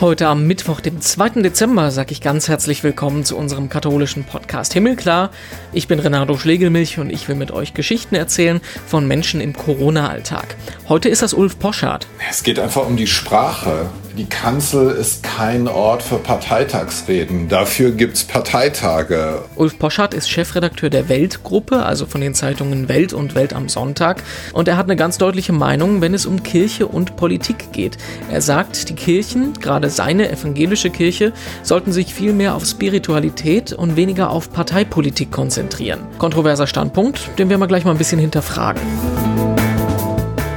Heute am Mittwoch, dem 2. Dezember, sage ich ganz herzlich willkommen zu unserem katholischen Podcast Himmelklar. Ich bin Renato Schlegelmilch und ich will mit euch Geschichten erzählen von Menschen im Corona-Alltag. Heute ist das Ulf Poschardt. Es geht einfach um die Sprache. Die Kanzel ist kein Ort für Parteitagsreden. Dafür gibt es Parteitage. Ulf Poschardt ist Chefredakteur der Weltgruppe, also von den Zeitungen Welt und Welt am Sonntag. Und er hat eine ganz deutliche Meinung, wenn es um Kirche und Politik geht. Er sagt, die Kirchen, gerade seine evangelische Kirche, sollten sich viel mehr auf Spiritualität und weniger auf Parteipolitik konzentrieren. Kontroverser Standpunkt, den werden wir gleich mal ein bisschen hinterfragen.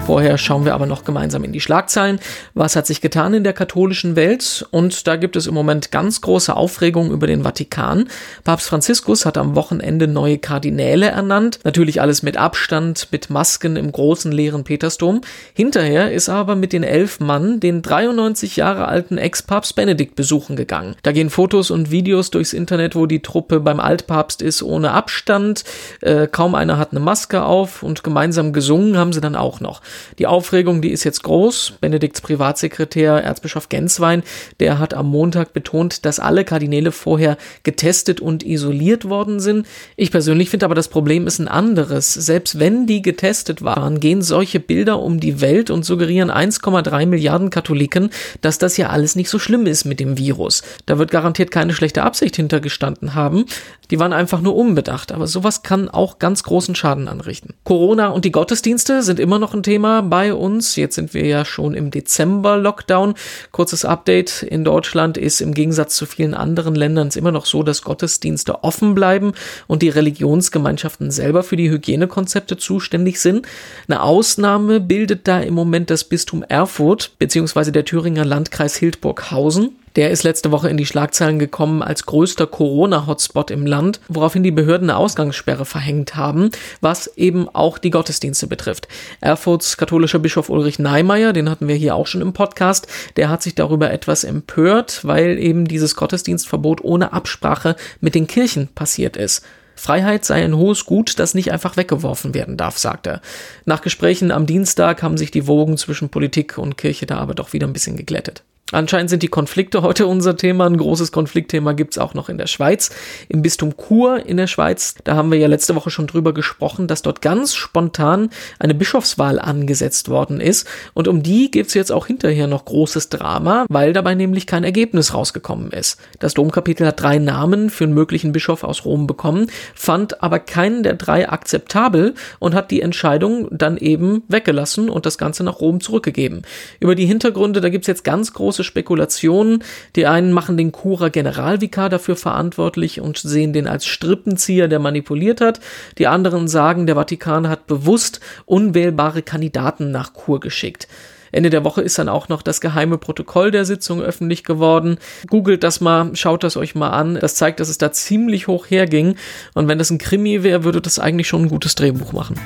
Vorher schauen wir aber noch gemeinsam in die Schlagzeilen. Was hat sich getan in der katholischen Welt? Und da gibt es im Moment ganz große Aufregung über den Vatikan. Papst Franziskus hat am Wochenende neue Kardinäle ernannt. Natürlich alles mit Abstand, mit Masken im großen leeren Petersdom. Hinterher ist er aber mit den elf Mann den 93 Jahre alten Ex-Papst Benedikt besuchen gegangen. Da gehen Fotos und Videos durchs Internet, wo die Truppe beim Altpapst ist, ohne Abstand. Äh, kaum einer hat eine Maske auf und gemeinsam gesungen haben sie dann auch noch. Die Aufregung, die ist jetzt groß. Benedikts Privatsekretär, Erzbischof Genswein, der hat am Montag betont, dass alle Kardinäle vorher getestet und isoliert worden sind. Ich persönlich finde aber, das Problem ist ein anderes. Selbst wenn die getestet waren, gehen solche Bilder um die Welt und suggerieren 1,3 Milliarden Katholiken, dass das ja alles nicht so schlimm ist mit dem Virus. Da wird garantiert keine schlechte Absicht hintergestanden haben. Die waren einfach nur unbedacht. Aber sowas kann auch ganz großen Schaden anrichten. Corona und die Gottesdienste sind immer noch ein Thema. Thema bei uns. Jetzt sind wir ja schon im Dezember-Lockdown. Kurzes Update. In Deutschland ist im Gegensatz zu vielen anderen Ländern es immer noch so, dass Gottesdienste offen bleiben und die Religionsgemeinschaften selber für die Hygienekonzepte zuständig sind. Eine Ausnahme bildet da im Moment das Bistum Erfurt bzw. der Thüringer Landkreis Hildburghausen. Der ist letzte Woche in die Schlagzeilen gekommen als größter Corona-Hotspot im Land, woraufhin die Behörden eine Ausgangssperre verhängt haben, was eben auch die Gottesdienste betrifft. Erfurts katholischer Bischof Ulrich Neimeyer, den hatten wir hier auch schon im Podcast, der hat sich darüber etwas empört, weil eben dieses Gottesdienstverbot ohne Absprache mit den Kirchen passiert ist. Freiheit sei ein hohes Gut, das nicht einfach weggeworfen werden darf, sagt er. Nach Gesprächen am Dienstag haben sich die Wogen zwischen Politik und Kirche da aber doch wieder ein bisschen geglättet. Anscheinend sind die Konflikte heute unser Thema. Ein großes Konfliktthema gibt's auch noch in der Schweiz. Im Bistum Chur in der Schweiz, da haben wir ja letzte Woche schon drüber gesprochen, dass dort ganz spontan eine Bischofswahl angesetzt worden ist. Und um die gibt's jetzt auch hinterher noch großes Drama, weil dabei nämlich kein Ergebnis rausgekommen ist. Das Domkapitel hat drei Namen für einen möglichen Bischof aus Rom bekommen, fand aber keinen der drei akzeptabel und hat die Entscheidung dann eben weggelassen und das Ganze nach Rom zurückgegeben. Über die Hintergründe, da gibt's jetzt ganz große Spekulationen. Die einen machen den Kura Generalvikar dafür verantwortlich und sehen den als Strippenzieher, der manipuliert hat. Die anderen sagen, der Vatikan hat bewusst unwählbare Kandidaten nach Kur geschickt. Ende der Woche ist dann auch noch das geheime Protokoll der Sitzung öffentlich geworden. Googelt das mal, schaut das euch mal an. Das zeigt, dass es da ziemlich hoch herging. Und wenn das ein Krimi wäre, würde das eigentlich schon ein gutes Drehbuch machen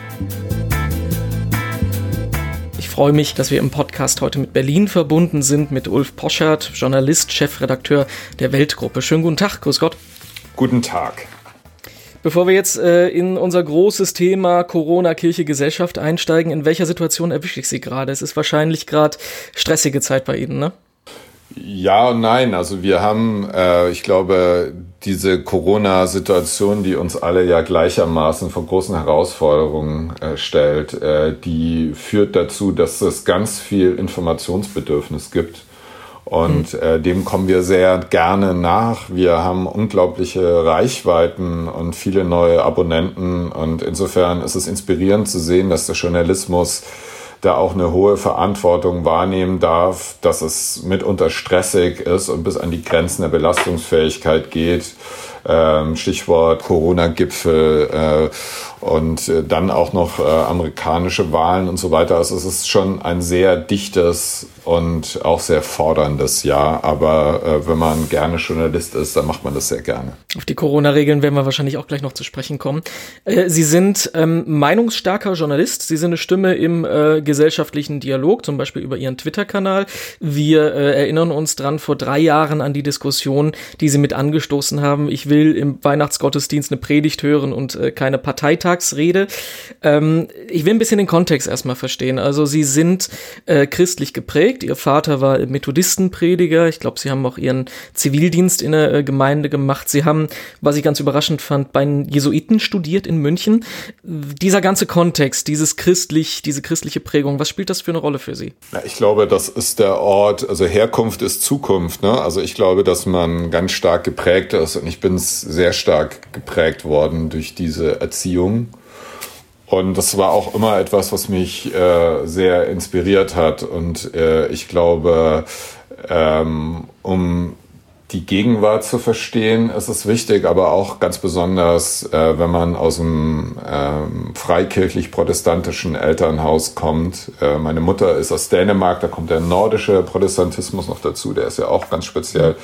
freue mich, dass wir im Podcast heute mit Berlin verbunden sind, mit Ulf Poschert, Journalist, Chefredakteur der Weltgruppe. Schönen guten Tag, grüß Gott. Guten Tag. Bevor wir jetzt äh, in unser großes Thema Corona, Kirche, Gesellschaft einsteigen, in welcher Situation erwische ich Sie gerade? Es ist wahrscheinlich gerade stressige Zeit bei Ihnen, ne? Ja und nein. Also wir haben, äh, ich glaube, diese Corona-Situation, die uns alle ja gleichermaßen vor großen Herausforderungen äh, stellt, äh, die führt dazu, dass es ganz viel Informationsbedürfnis gibt. Und hm. äh, dem kommen wir sehr gerne nach. Wir haben unglaubliche Reichweiten und viele neue Abonnenten. Und insofern ist es inspirierend zu sehen, dass der Journalismus da auch eine hohe Verantwortung wahrnehmen darf, dass es mitunter stressig ist und bis an die Grenzen der Belastungsfähigkeit geht. Ähm, Stichwort Corona-Gipfel äh, und äh, dann auch noch äh, amerikanische Wahlen und so weiter. Also es ist schon ein sehr dichtes und auch sehr forderndes Jahr. Aber äh, wenn man gerne Journalist ist, dann macht man das sehr gerne. Auf die Corona-Regeln werden wir wahrscheinlich auch gleich noch zu sprechen kommen. Äh, Sie sind ähm, meinungsstarker Journalist. Sie sind eine Stimme im äh, gesellschaftlichen Dialog, zum Beispiel über Ihren Twitter-Kanal. Wir erinnern uns dran vor drei Jahren an die Diskussion, die Sie mit angestoßen haben. Ich will will im Weihnachtsgottesdienst eine Predigt hören und äh, keine Parteitagsrede. Ähm, ich will ein bisschen den Kontext erstmal verstehen. Also Sie sind äh, christlich geprägt. Ihr Vater war Methodistenprediger. Ich glaube, Sie haben auch Ihren Zivildienst in der äh, Gemeinde gemacht. Sie haben, was ich ganz überraschend fand, bei den Jesuiten studiert in München. Dieser ganze Kontext, dieses christlich, diese christliche Prägung, was spielt das für eine Rolle für Sie? Ja, ich glaube, das ist der Ort, also Herkunft ist Zukunft. Ne? Also ich glaube, dass man ganz stark geprägt ist und ich bin sehr stark geprägt worden durch diese Erziehung. Und das war auch immer etwas, was mich äh, sehr inspiriert hat. Und äh, ich glaube, ähm, um die Gegenwart zu verstehen, ist es wichtig, aber auch ganz besonders, äh, wenn man aus einem ähm, freikirchlich-protestantischen Elternhaus kommt. Äh, meine Mutter ist aus Dänemark, da kommt der nordische Protestantismus noch dazu, der ist ja auch ganz speziell.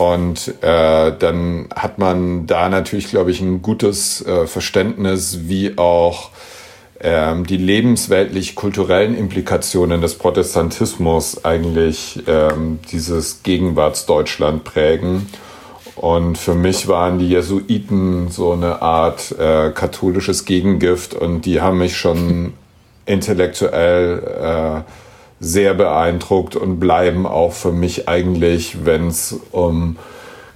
Und äh, dann hat man da natürlich, glaube ich, ein gutes äh, Verständnis, wie auch ähm, die lebensweltlich-kulturellen Implikationen des Protestantismus eigentlich ähm, dieses Gegenwartsdeutschland prägen. Und für mich waren die Jesuiten so eine Art äh, katholisches Gegengift und die haben mich schon intellektuell äh, sehr beeindruckt und bleiben auch für mich eigentlich, wenn es um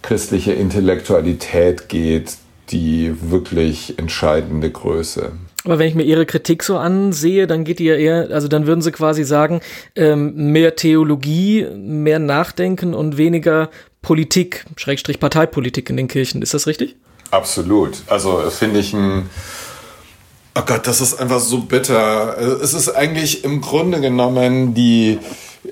christliche Intellektualität geht, die wirklich entscheidende Größe. Aber wenn ich mir Ihre Kritik so ansehe, dann geht die ja eher, also dann würden Sie quasi sagen, ähm, mehr Theologie, mehr Nachdenken und weniger Politik, Schrägstrich Parteipolitik in den Kirchen. Ist das richtig? Absolut. Also finde ich ein, oh Gott, das ist einfach so bitter. Es ist eigentlich im Grunde genommen die,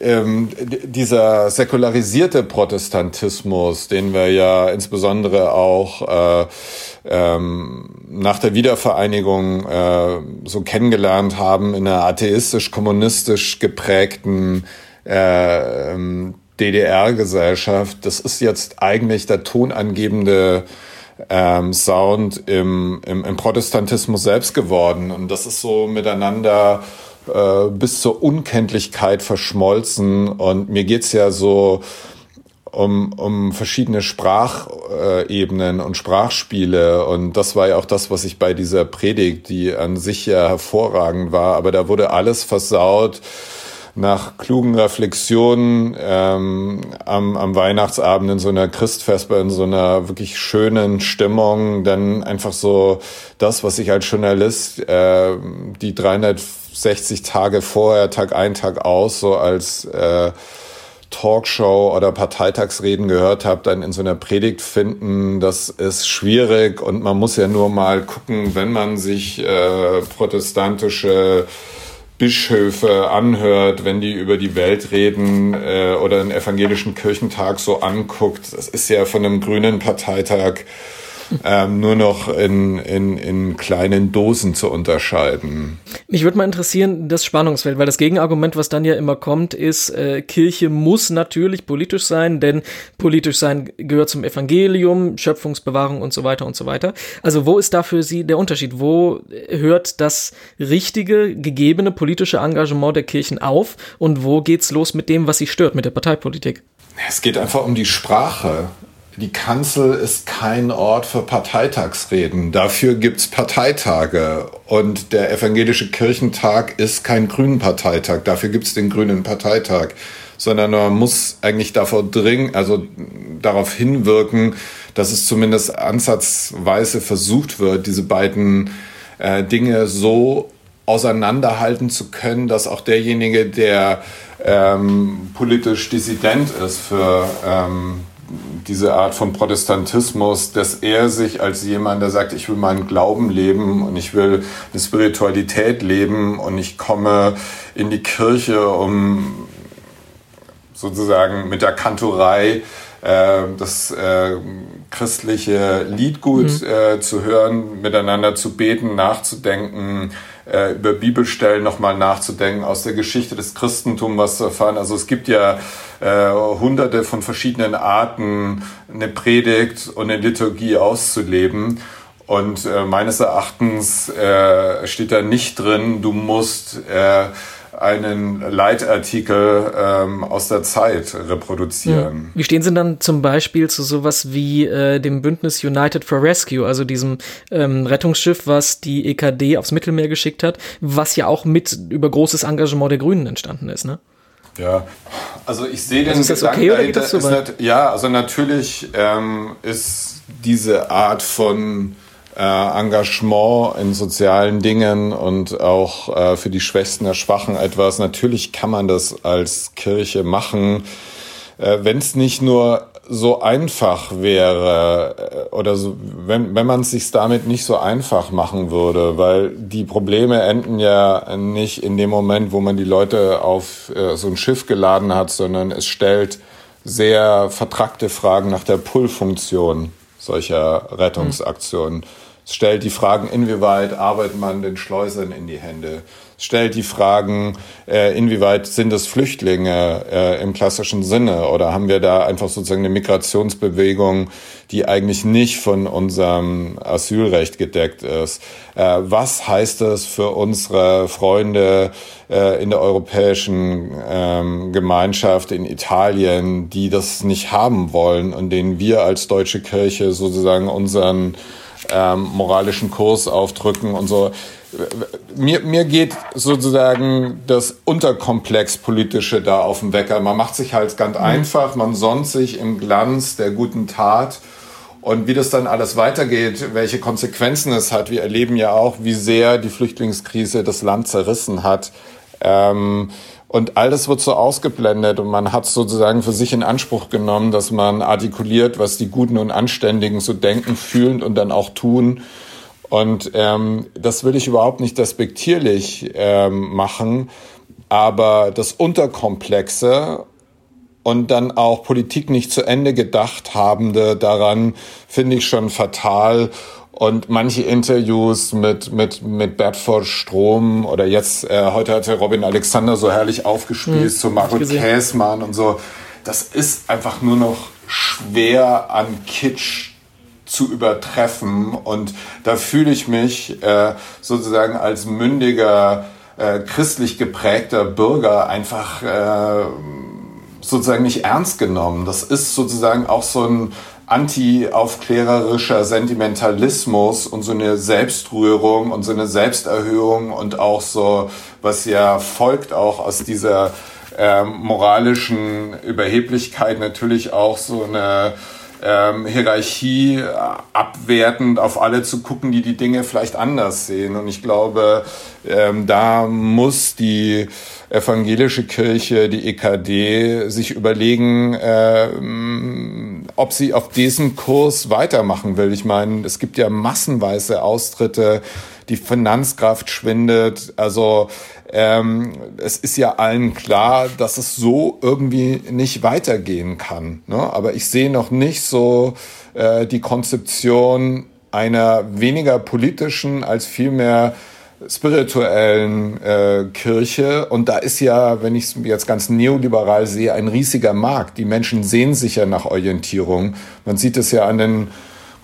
ähm, dieser säkularisierte Protestantismus, den wir ja insbesondere auch äh, ähm, nach der Wiedervereinigung äh, so kennengelernt haben in einer atheistisch-kommunistisch geprägten äh, ähm, DDR-Gesellschaft, das ist jetzt eigentlich der tonangebende ähm, Sound im, im, im Protestantismus selbst geworden. Und das ist so miteinander äh, bis zur Unkenntlichkeit verschmolzen. Und mir geht's ja so um, um verschiedene Sprachebenen und Sprachspiele. Und das war ja auch das, was ich bei dieser Predigt, die an sich ja hervorragend war, aber da wurde alles versaut nach klugen Reflexionen ähm, am, am Weihnachtsabend in so einer Christfesper, in so einer wirklich schönen Stimmung, dann einfach so das, was ich als Journalist äh, die 360 Tage vorher, Tag ein, Tag aus, so als äh, Talkshow oder Parteitagsreden gehört habe, dann in so einer Predigt finden, das ist schwierig. Und man muss ja nur mal gucken, wenn man sich äh, protestantische Bischöfe anhört, wenn die über die Welt reden äh, oder einen evangelischen Kirchentag so anguckt. Das ist ja von einem grünen Parteitag ähm, nur noch in, in, in kleinen Dosen zu unterscheiden. Mich würde mal interessieren, das Spannungsfeld, weil das Gegenargument, was dann ja immer kommt, ist, äh, Kirche muss natürlich politisch sein, denn politisch sein gehört zum Evangelium, Schöpfungsbewahrung und so weiter und so weiter. Also wo ist da für Sie der Unterschied? Wo hört das richtige, gegebene politische Engagement der Kirchen auf und wo geht's los mit dem, was sie stört, mit der Parteipolitik? Es geht einfach um die Sprache die Kanzel ist kein Ort für Parteitagsreden. Dafür gibt's Parteitage. Und der Evangelische Kirchentag ist kein Grünen Parteitag. Dafür gibt's den Grünen Parteitag. Sondern man muss eigentlich davor dringen, also darauf hinwirken, dass es zumindest ansatzweise versucht wird, diese beiden äh, Dinge so auseinanderhalten zu können, dass auch derjenige, der ähm, politisch dissident ist für ähm, diese Art von Protestantismus, dass er sich als jemand, der sagt, ich will meinen Glauben leben und ich will eine Spiritualität leben und ich komme in die Kirche, um sozusagen mit der Kantorei äh, das äh, christliche Liedgut mhm. äh, zu hören, miteinander zu beten, nachzudenken, äh, über Bibelstellen nochmal nachzudenken, aus der Geschichte des Christentums was zu erfahren. Also es gibt ja äh, hunderte von verschiedenen Arten, eine Predigt und eine Liturgie auszuleben. Und äh, meines Erachtens äh, steht da nicht drin, du musst äh, einen Leitartikel ähm, aus der Zeit reproduzieren. Mhm. Wie stehen Sie dann zum Beispiel zu sowas wie äh, dem Bündnis United for Rescue, also diesem ähm, Rettungsschiff, was die EKD aufs Mittelmeer geschickt hat, was ja auch mit über großes Engagement der Grünen entstanden ist, ne? Ja, also ich sehe den also ist das okay oder geht das so weit? Ja, also natürlich ähm, ist diese Art von äh, Engagement in sozialen Dingen und auch äh, für die Schwächsten der Schwachen etwas. Natürlich kann man das als Kirche machen, äh, wenn es nicht nur so einfach wäre oder so, wenn, wenn man es sich damit nicht so einfach machen würde, weil die Probleme enden ja nicht in dem Moment, wo man die Leute auf äh, so ein Schiff geladen hat, sondern es stellt sehr vertrackte Fragen nach der Pull-Funktion solcher Rettungsaktionen. Mhm. Es stellt die Fragen, inwieweit arbeitet man den Schleusern in die Hände? Es stellt die Fragen, äh, inwieweit sind es Flüchtlinge äh, im klassischen Sinne? Oder haben wir da einfach sozusagen eine Migrationsbewegung, die eigentlich nicht von unserem Asylrecht gedeckt ist? Äh, was heißt das für unsere Freunde in der europäischen ähm, Gemeinschaft in Italien, die das nicht haben wollen und denen wir als deutsche Kirche sozusagen unseren ähm, moralischen Kurs aufdrücken und so. Mir, mir geht sozusagen das Unterkomplex politische da auf den Wecker. Man macht sich halt ganz mhm. einfach, man sonnt sich im Glanz der guten Tat. Und wie das dann alles weitergeht, welche Konsequenzen es hat, wir erleben ja auch, wie sehr die Flüchtlingskrise das Land zerrissen hat. Ähm, und all das wird so ausgeblendet und man hat sozusagen für sich in Anspruch genommen, dass man artikuliert, was die Guten und Anständigen so denken, fühlen und dann auch tun. Und ähm, das will ich überhaupt nicht despektierlich ähm, machen, aber das Unterkomplexe und dann auch Politik nicht zu Ende gedacht habende daran finde ich schon fatal und manche Interviews mit, mit, mit Bedford Strom oder jetzt, äh, heute hatte Robin Alexander so herrlich aufgespielt hm, zu Margot Käßmann und so. Das ist einfach nur noch schwer an Kitsch zu übertreffen. Und da fühle ich mich äh, sozusagen als mündiger, äh, christlich geprägter Bürger einfach äh, sozusagen nicht ernst genommen. Das ist sozusagen auch so ein anti-aufklärerischer Sentimentalismus und so eine Selbstrührung und so eine Selbsterhöhung und auch so, was ja folgt auch aus dieser ähm, moralischen Überheblichkeit natürlich auch so eine ähm, Hierarchie äh, abwertend auf alle zu gucken, die die Dinge vielleicht anders sehen. Und ich glaube, ähm, da muss die evangelische Kirche, die EKD, sich überlegen, äh, ob sie auf diesem Kurs weitermachen will. Ich meine, es gibt ja massenweise Austritte, die Finanzkraft schwindet. Also ähm, es ist ja allen klar, dass es so irgendwie nicht weitergehen kann. Ne? Aber ich sehe noch nicht so äh, die Konzeption einer weniger politischen als vielmehr spirituellen äh, Kirche. Und da ist ja, wenn ich es jetzt ganz neoliberal sehe, ein riesiger Markt. Die Menschen sehen sich ja nach Orientierung. Man sieht es ja an den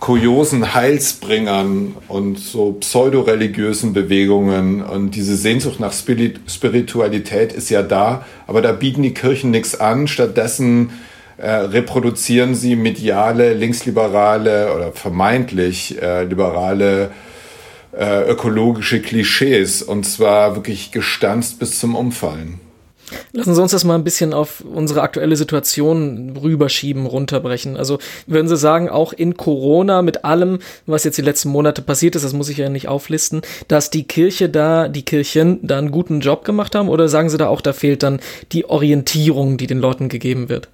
kuriosen Heilsbringern und so pseudoreligiösen Bewegungen und diese Sehnsucht nach Spiritualität ist ja da, aber da bieten die Kirchen nichts an. Stattdessen äh, reproduzieren sie mediale, linksliberale oder vermeintlich äh, liberale äh, ökologische Klischees und zwar wirklich gestanzt bis zum Umfallen. Lassen Sie uns das mal ein bisschen auf unsere aktuelle Situation rüberschieben, runterbrechen. Also würden Sie sagen, auch in Corona mit allem, was jetzt die letzten Monate passiert ist, das muss ich ja nicht auflisten, dass die Kirche da, die Kirchen da einen guten Job gemacht haben? Oder sagen Sie da auch, da fehlt dann die Orientierung, die den Leuten gegeben wird?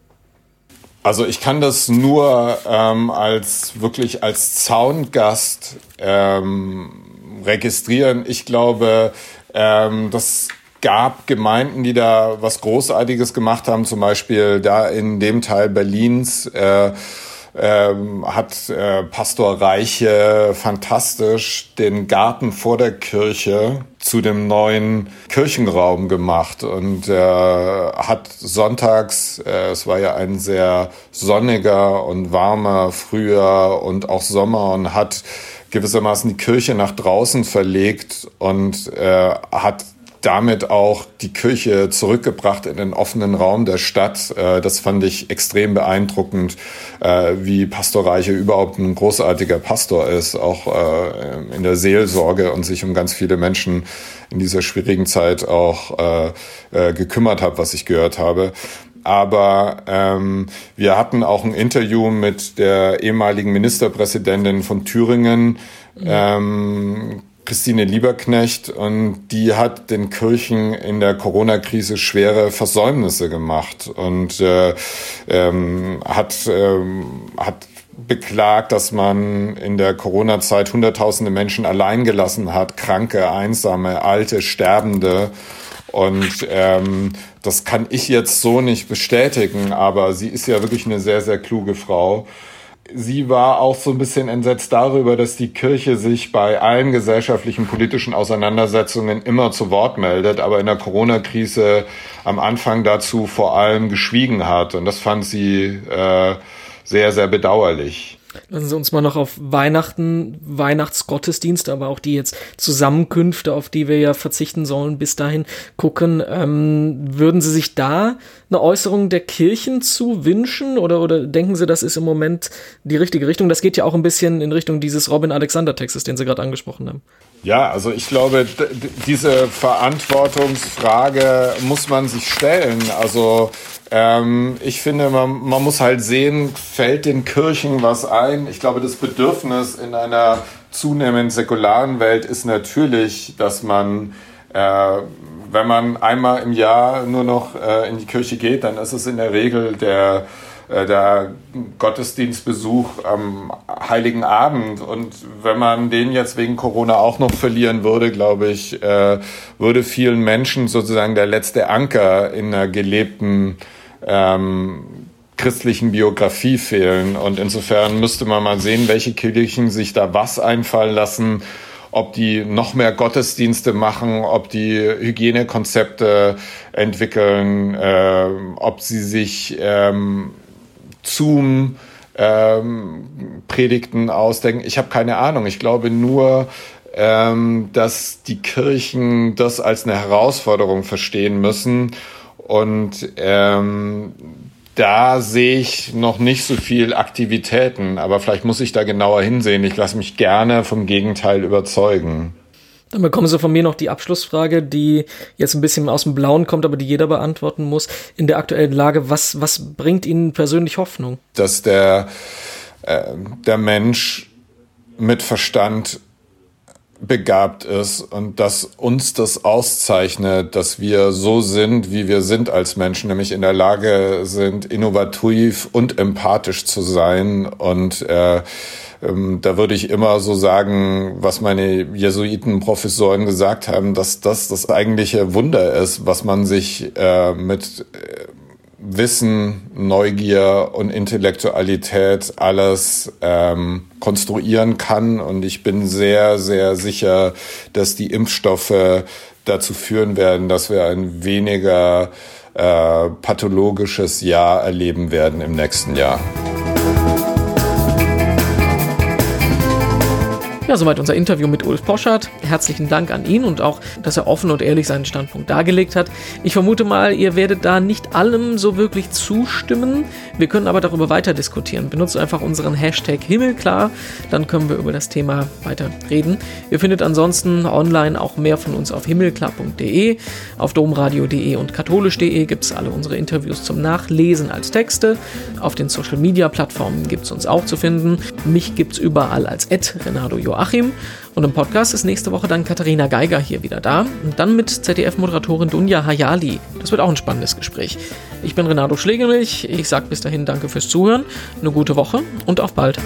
Also ich kann das nur ähm, als wirklich als Zaungast ähm, registrieren. Ich glaube, ähm, das gab Gemeinden, die da was Großartiges gemacht haben, zum Beispiel da in dem Teil Berlins. Äh, ähm, hat äh, Pastor Reiche fantastisch den Garten vor der Kirche zu dem neuen Kirchenraum gemacht und äh, hat sonntags, äh, es war ja ein sehr sonniger und warmer Frühjahr und auch Sommer und hat gewissermaßen die Kirche nach draußen verlegt und äh, hat damit auch die Kirche zurückgebracht in den offenen Raum der Stadt. Äh, das fand ich extrem beeindruckend, äh, wie Pastor Reiche überhaupt ein großartiger Pastor ist, auch äh, in der Seelsorge und sich um ganz viele Menschen in dieser schwierigen Zeit auch gekümmert hat, was ich gehört habe. Aber ähm, wir hatten auch ein Interview mit der ehemaligen Ministerpräsidentin von Thüringen, ähm, Christine Lieberknecht und die hat den Kirchen in der Corona-Krise schwere Versäumnisse gemacht und äh, ähm, hat, ähm, hat beklagt, dass man in der Corona-Zeit Hunderttausende Menschen allein gelassen hat, Kranke, Einsame, Alte, Sterbende. Und ähm, das kann ich jetzt so nicht bestätigen, aber sie ist ja wirklich eine sehr, sehr kluge Frau sie war auch so ein bisschen entsetzt darüber, dass die Kirche sich bei allen gesellschaftlichen politischen Auseinandersetzungen immer zu Wort meldet, aber in der Corona-Krise am Anfang dazu vor allem geschwiegen hat. Und das fand sie äh, sehr, sehr bedauerlich. Lassen Sie uns mal noch auf Weihnachten, Weihnachtsgottesdienste, aber auch die jetzt Zusammenkünfte, auf die wir ja verzichten sollen, bis dahin gucken. Ähm, würden Sie sich da eine Äußerung der Kirchen zu wünschen oder, oder denken Sie, das ist im Moment die richtige Richtung? Das geht ja auch ein bisschen in Richtung dieses Robin Alexander-Textes, den Sie gerade angesprochen haben. Ja, also ich glaube, diese Verantwortungsfrage muss man sich stellen. Also ähm, ich finde, man, man muss halt sehen, fällt den Kirchen was ein. Ich glaube, das Bedürfnis in einer zunehmend säkularen Welt ist natürlich, dass man, äh, wenn man einmal im Jahr nur noch äh, in die Kirche geht, dann ist es in der Regel der äh, der Gottesdienstbesuch am Heiligen Abend. Und wenn man den jetzt wegen Corona auch noch verlieren würde, glaube ich, äh, würde vielen Menschen sozusagen der letzte Anker in einer gelebten ähm, christlichen Biografie fehlen. Und insofern müsste man mal sehen, welche Kirchen sich da was einfallen lassen, ob die noch mehr Gottesdienste machen, ob die Hygienekonzepte entwickeln, äh, ob sie sich ähm, Zoom ähm, Predigten ausdenken. Ich habe keine Ahnung. Ich glaube nur, ähm, dass die Kirchen das als eine Herausforderung verstehen müssen. Und ähm, da sehe ich noch nicht so viel Aktivitäten, aber vielleicht muss ich da genauer hinsehen. Ich lasse mich gerne vom Gegenteil überzeugen. Dann bekommen Sie von mir noch die Abschlussfrage, die jetzt ein bisschen aus dem Blauen kommt, aber die jeder beantworten muss. In der aktuellen Lage, was, was bringt Ihnen persönlich Hoffnung? Dass der, äh, der Mensch mit Verstand begabt ist und dass uns das auszeichnet, dass wir so sind, wie wir sind als Menschen, nämlich in der Lage sind, innovativ und empathisch zu sein und äh, ähm, da würde ich immer so sagen, was meine Jesuitenprofessoren gesagt haben, dass das das eigentliche Wunder ist, was man sich äh, mit äh, Wissen, Neugier und Intellektualität alles ähm, konstruieren kann. Und ich bin sehr, sehr sicher, dass die Impfstoffe dazu führen werden, dass wir ein weniger äh, pathologisches Jahr erleben werden im nächsten Jahr. Ja, soweit unser Interview mit Ulf Poschardt. Herzlichen Dank an ihn und auch, dass er offen und ehrlich seinen Standpunkt dargelegt hat. Ich vermute mal, ihr werdet da nicht allem so wirklich zustimmen. Wir können aber darüber weiter diskutieren. Benutzt einfach unseren Hashtag Himmelklar, dann können wir über das Thema weiter reden. Ihr findet ansonsten online auch mehr von uns auf himmelklar.de, auf domradio.de und katholisch.de gibt es alle unsere Interviews zum Nachlesen als Texte. Auf den Social Media Plattformen gibt es uns auch zu finden. Mich gibt es überall als Renato. Joachim. Und im Podcast ist nächste Woche dann Katharina Geiger hier wieder da. Und dann mit ZDF-Moderatorin Dunja Hayali. Das wird auch ein spannendes Gespräch. Ich bin Renato Schlegelmilch. Ich sage bis dahin danke fürs Zuhören, eine gute Woche und auf bald.